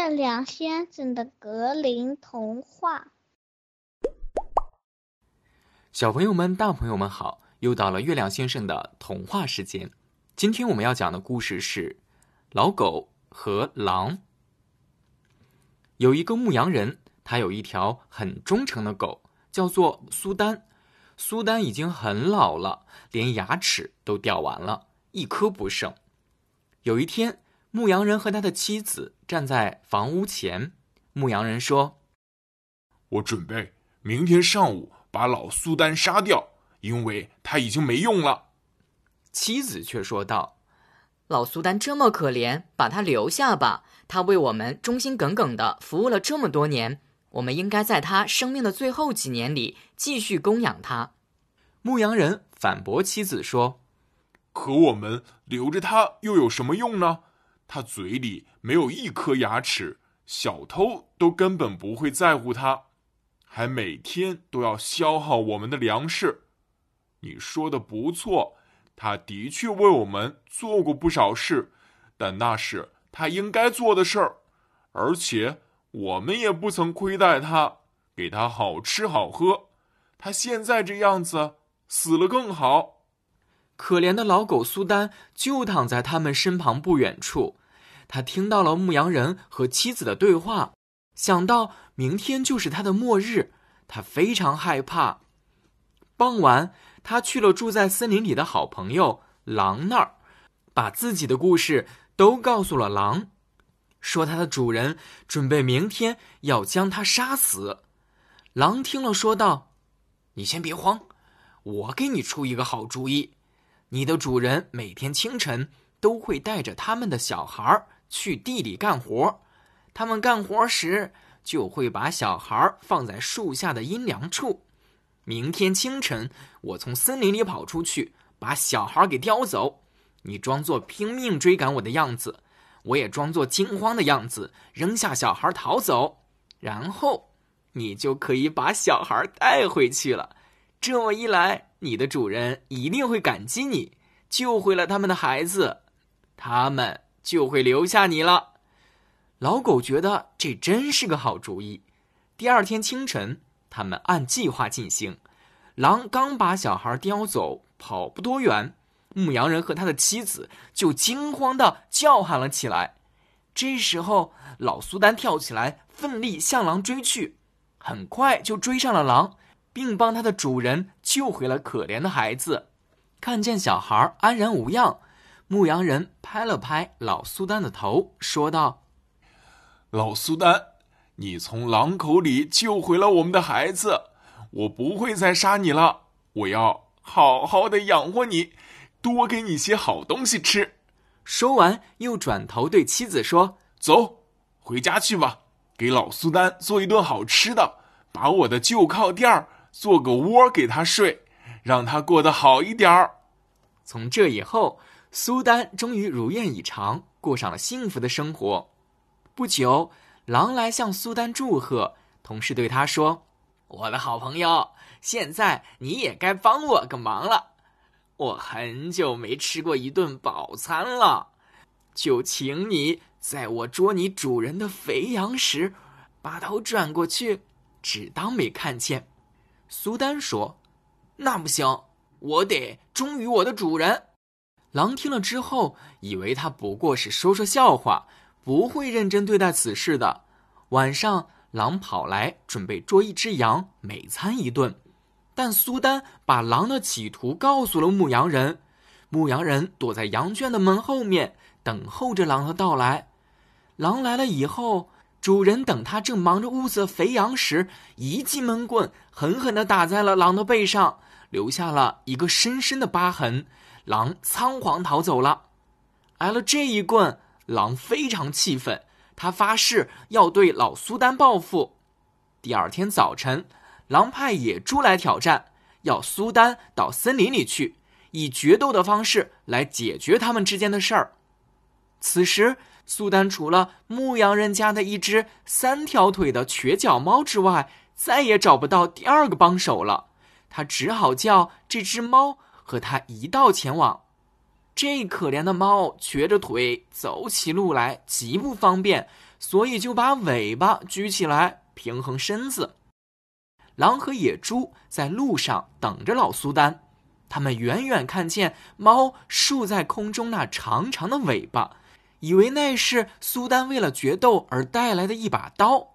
月亮先生的格林童话。小朋友们、大朋友们好，又到了月亮先生的童话时间。今天我们要讲的故事是《老狗和狼》。有一个牧羊人，他有一条很忠诚的狗，叫做苏丹。苏丹已经很老了，连牙齿都掉完了，一颗不剩。有一天，牧羊人和他的妻子站在房屋前。牧羊人说：“我准备明天上午把老苏丹杀掉，因为他已经没用了。”妻子却说道：“老苏丹这么可怜，把他留下吧。他为我们忠心耿耿的服务了这么多年，我们应该在他生命的最后几年里继续供养他。”牧羊人反驳妻子说。可我们留着他又有什么用呢？它嘴里没有一颗牙齿，小偷都根本不会在乎它，还每天都要消耗我们的粮食。你说的不错，他的确为我们做过不少事，但那是他应该做的事儿，而且我们也不曾亏待他，给他好吃好喝。他现在这样子，死了更好。可怜的老狗苏丹就躺在他们身旁不远处，他听到了牧羊人和妻子的对话，想到明天就是他的末日，他非常害怕。傍晚，他去了住在森林里的好朋友狼那儿，把自己的故事都告诉了狼，说他的主人准备明天要将他杀死。狼听了，说道：“你先别慌，我给你出一个好主意。”你的主人每天清晨都会带着他们的小孩儿去地里干活，他们干活时就会把小孩放在树下的阴凉处。明天清晨，我从森林里跑出去，把小孩给叼走。你装作拼命追赶我的样子，我也装作惊慌的样子，扔下小孩逃走。然后，你就可以把小孩带回去了。这么一来。你的主人一定会感激你，救回了他们的孩子，他们就会留下你了。老狗觉得这真是个好主意。第二天清晨，他们按计划进行。狼刚把小孩叼走，跑不多远，牧羊人和他的妻子就惊慌的叫喊了起来。这时候，老苏丹跳起来，奋力向狼追去，很快就追上了狼。并帮他的主人救回了可怜的孩子。看见小孩安然无恙，牧羊人拍了拍老苏丹的头，说道：“老苏丹，你从狼口里救回了我们的孩子，我不会再杀你了。我要好好的养活你，多给你些好东西吃。”说完，又转头对妻子说：“走，回家去吧，给老苏丹做一顿好吃的，把我的旧靠垫儿。”做个窝给他睡，让他过得好一点儿。从这以后，苏丹终于如愿以偿，过上了幸福的生活。不久，狼来向苏丹祝贺，同时对他说：“我的好朋友，现在你也该帮我个忙了。我很久没吃过一顿饱餐了，就请你在我捉你主人的肥羊时，把头转过去，只当没看见。”苏丹说：“那不行，我得忠于我的主人。”狼听了之后，以为他不过是说说笑话，不会认真对待此事的。晚上，狼跑来准备捉一只羊，美餐一顿。但苏丹把狼的企图告诉了牧羊人，牧羊人躲在羊圈的门后面，等候着狼的到来。狼来了以后。主人等他正忙着屋子肥羊时，一记闷棍狠狠地打在了狼的背上，留下了一个深深的疤痕。狼仓皇逃走了。挨了这一棍，狼非常气愤，他发誓要对老苏丹报复。第二天早晨，狼派野猪来挑战，要苏丹到森林里去，以决斗的方式来解决他们之间的事儿。此时。苏丹除了牧羊人家的一只三条腿的瘸脚猫之外，再也找不到第二个帮手了。他只好叫这只猫和他一道前往。这可怜的猫瘸着腿走起路来极不方便，所以就把尾巴举起来平衡身子。狼和野猪在路上等着老苏丹，他们远远看见猫竖在空中那长长的尾巴，以为那是苏丹为了决斗而带来的一把刀。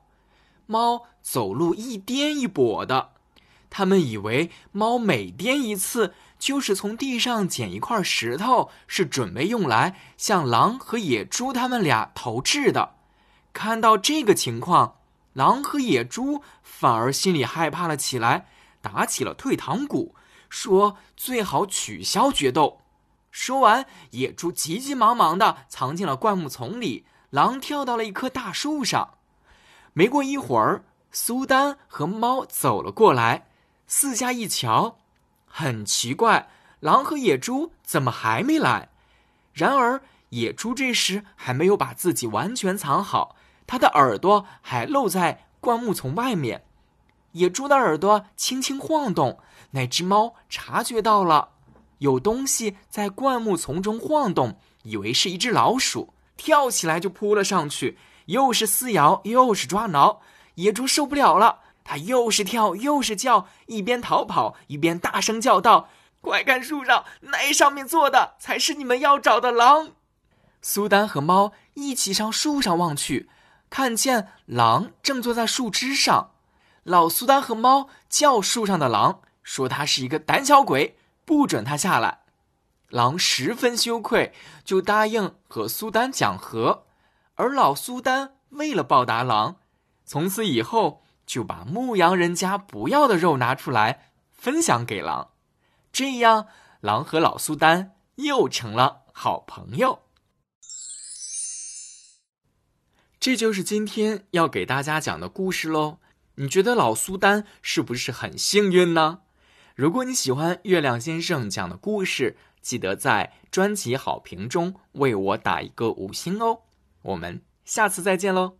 猫走路一颠一跛的，他们以为猫每颠一次就是从地上捡一块石头，是准备用来向狼和野猪他们俩投掷的。看到这个情况。狼和野猪反而心里害怕了起来，打起了退堂鼓，说最好取消决斗。说完，野猪急急忙忙的藏进了灌木丛里，狼跳到了一棵大树上。没过一会儿，苏丹和猫走了过来，四下一瞧，很奇怪，狼和野猪怎么还没来？然而，野猪这时还没有把自己完全藏好。它的耳朵还露在灌木丛外面，野猪的耳朵轻轻晃动。那只猫察觉到了有东西在灌木丛中晃动，以为是一只老鼠，跳起来就扑了上去，又是撕咬又是抓挠。野猪受不了了，它又是跳又是叫，一边逃跑一边大声叫道：“快看树上，那上面坐的才是你们要找的狼！”苏丹和猫一起上树上望去。看见狼正坐在树枝上，老苏丹和猫叫树上的狼，说他是一个胆小鬼，不准他下来。狼十分羞愧，就答应和苏丹讲和。而老苏丹为了报答狼，从此以后就把牧羊人家不要的肉拿出来分享给狼，这样狼和老苏丹又成了好朋友。这就是今天要给大家讲的故事喽。你觉得老苏丹是不是很幸运呢？如果你喜欢月亮先生讲的故事，记得在专辑好评中为我打一个五星哦。我们下次再见喽。